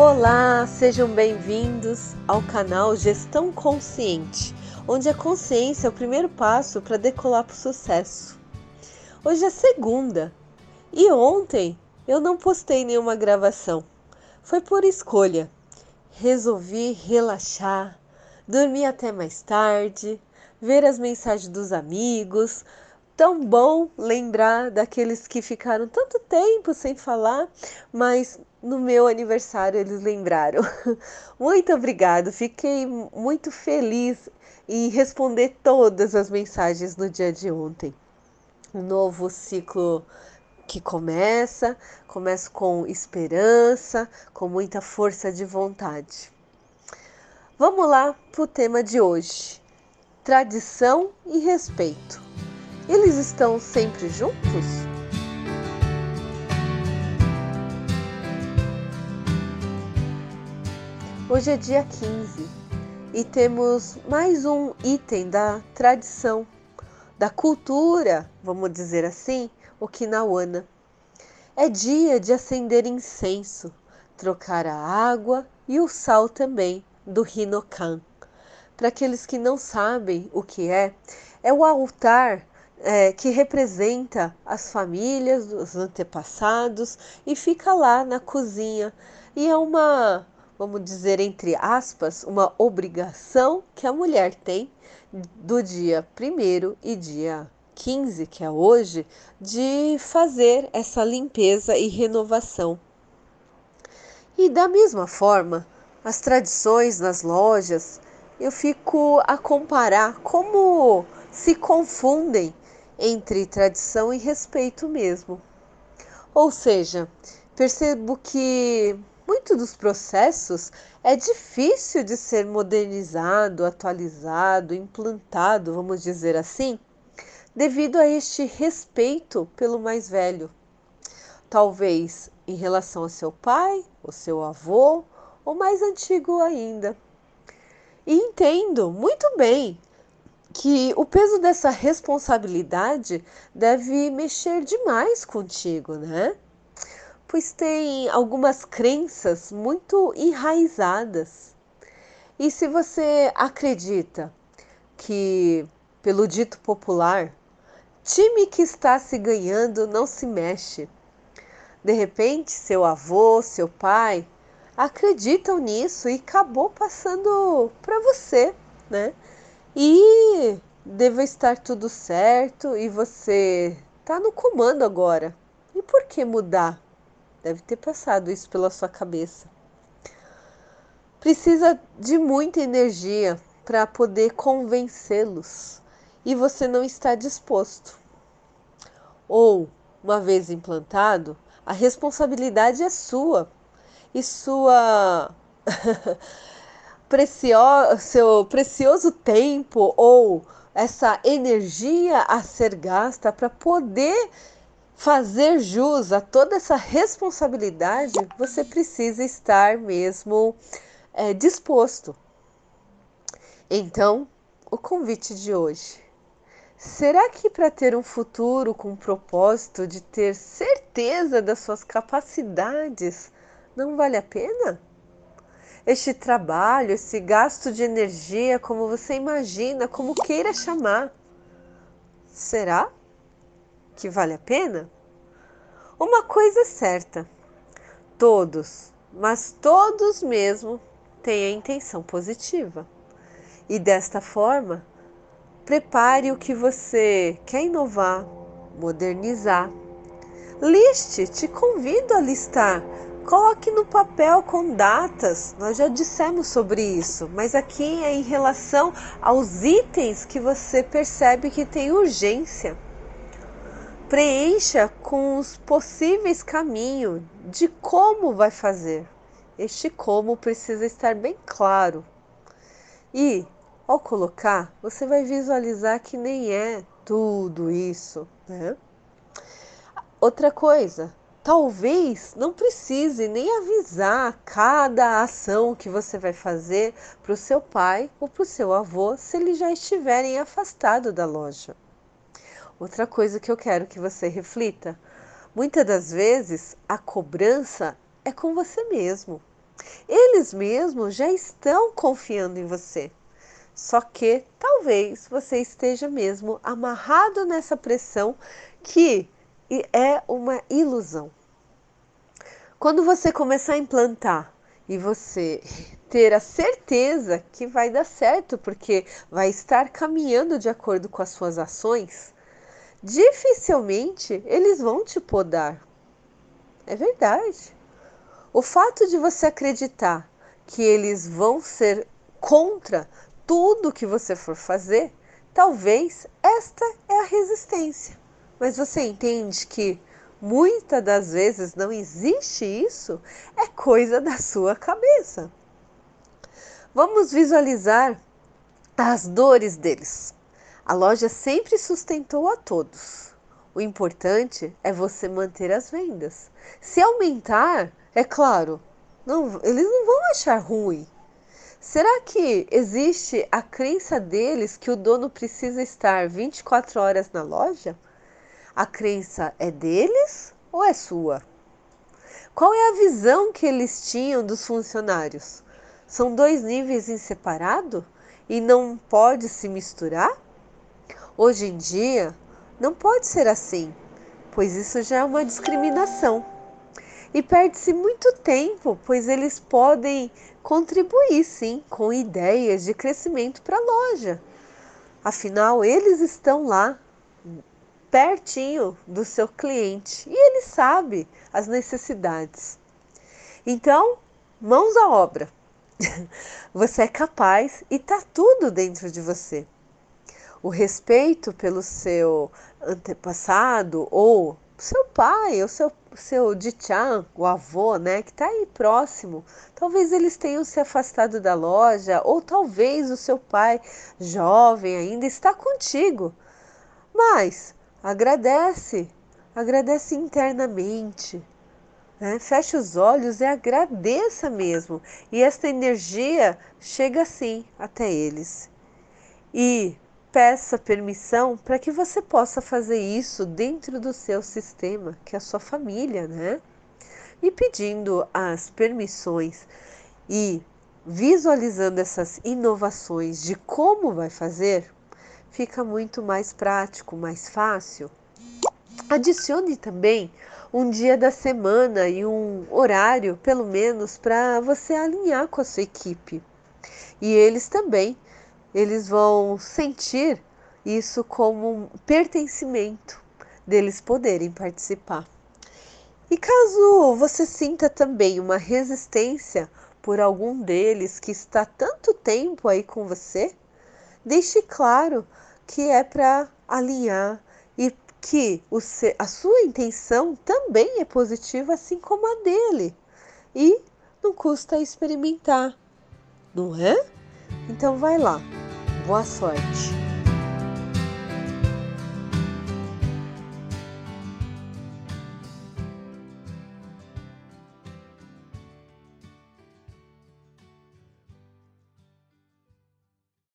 Olá, sejam bem-vindos ao canal Gestão Consciente, onde a consciência é o primeiro passo para decolar para o sucesso. Hoje é segunda e ontem eu não postei nenhuma gravação. Foi por escolha. Resolvi relaxar, dormir até mais tarde, ver as mensagens dos amigos, tão bom lembrar daqueles que ficaram tanto tempo sem falar, mas no meu aniversário eles lembraram. Muito obrigado, fiquei muito feliz em responder todas as mensagens no dia de ontem. Um novo ciclo que começa, começa com esperança, com muita força de vontade. Vamos lá para o tema de hoje: tradição e respeito. Eles estão sempre juntos? Hoje é dia 15 e temos mais um item da tradição, da cultura, vamos dizer assim, Okinawana. É dia de acender incenso, trocar a água e o sal também do Hinokan. Para aqueles que não sabem o que é, é o altar é, que representa as famílias dos antepassados e fica lá na cozinha. E é uma, vamos dizer entre aspas, uma obrigação que a mulher tem do dia 1 e dia 15, que é hoje, de fazer essa limpeza e renovação. E da mesma forma, as tradições nas lojas, eu fico a comparar como se confundem entre tradição e respeito mesmo. Ou seja, percebo que muito dos processos é difícil de ser modernizado, atualizado, implantado, vamos dizer assim, devido a este respeito pelo mais velho. Talvez em relação a seu pai, ou seu avô, ou mais antigo ainda. E entendo muito bem que o peso dessa responsabilidade deve mexer demais contigo, né? Pois tem algumas crenças muito enraizadas. E se você acredita que, pelo dito popular, time que está se ganhando não se mexe, de repente seu avô, seu pai acreditam nisso e acabou passando para você, né? E deve estar tudo certo e você está no comando agora. E por que mudar? Deve ter passado isso pela sua cabeça. Precisa de muita energia para poder convencê-los e você não está disposto. Ou, uma vez implantado, a responsabilidade é sua e sua seu precioso tempo ou essa energia a ser gasta para poder fazer jus a toda essa responsabilidade, você precisa estar mesmo é, disposto. Então, o convite de hoje. Será que para ter um futuro com propósito de ter certeza das suas capacidades não vale a pena? Este trabalho, esse gasto de energia, como você imagina, como queira chamar. Será que vale a pena? Uma coisa é certa: todos, mas todos mesmo, têm a intenção positiva. E desta forma, prepare o que você quer inovar, modernizar. Liste, te convido a listar Coloque no papel com datas, nós já dissemos sobre isso, mas aqui é em relação aos itens que você percebe que tem urgência. Preencha com os possíveis caminhos de como vai fazer. Este como precisa estar bem claro. E, ao colocar, você vai visualizar que nem é tudo isso, né? Outra coisa, talvez não precise nem avisar cada ação que você vai fazer para o seu pai ou para o seu avô se eles já estiverem afastados da loja. Outra coisa que eu quero que você reflita: muitas das vezes a cobrança é com você mesmo. Eles mesmos já estão confiando em você. Só que talvez você esteja mesmo amarrado nessa pressão que é uma ilusão. Quando você começar a implantar e você ter a certeza que vai dar certo, porque vai estar caminhando de acordo com as suas ações, dificilmente eles vão te podar. É verdade. O fato de você acreditar que eles vão ser contra tudo que você for fazer, talvez esta é a resistência. Mas você entende que muitas das vezes não existe isso, é coisa da sua cabeça. Vamos visualizar as dores deles. A loja sempre sustentou a todos. O importante é você manter as vendas. Se aumentar, é claro, não, eles não vão achar ruim. Será que existe a crença deles que o dono precisa estar 24 horas na loja? A crença é deles ou é sua? Qual é a visão que eles tinham dos funcionários? São dois níveis em separado e não pode se misturar? Hoje em dia, não pode ser assim, pois isso já é uma discriminação. E perde-se muito tempo, pois eles podem contribuir sim com ideias de crescimento para a loja. Afinal, eles estão lá pertinho do seu cliente e ele sabe as necessidades. Então, mãos à obra. Você é capaz e está tudo dentro de você o respeito pelo seu antepassado ou seu pai, ou seu, seu Dichan, o avô, né, que está aí próximo. Talvez eles tenham se afastado da loja, ou talvez o seu pai, jovem ainda, está contigo. Mas agradece, agradece internamente. Né? Feche os olhos e agradeça mesmo. E esta energia chega assim até eles. E peça permissão para que você possa fazer isso dentro do seu sistema, que é a sua família, né? E pedindo as permissões e visualizando essas inovações de como vai fazer, fica muito mais prático, mais fácil. Adicione também um dia da semana e um horário, pelo menos, para você alinhar com a sua equipe. E eles também eles vão sentir isso como um pertencimento deles poderem participar. E caso você sinta também uma resistência por algum deles que está tanto tempo aí com você, deixe claro que é para alinhar e que o, a sua intenção também é positiva, assim como a dele. E não custa experimentar, não é? Então vai lá. Boa sorte!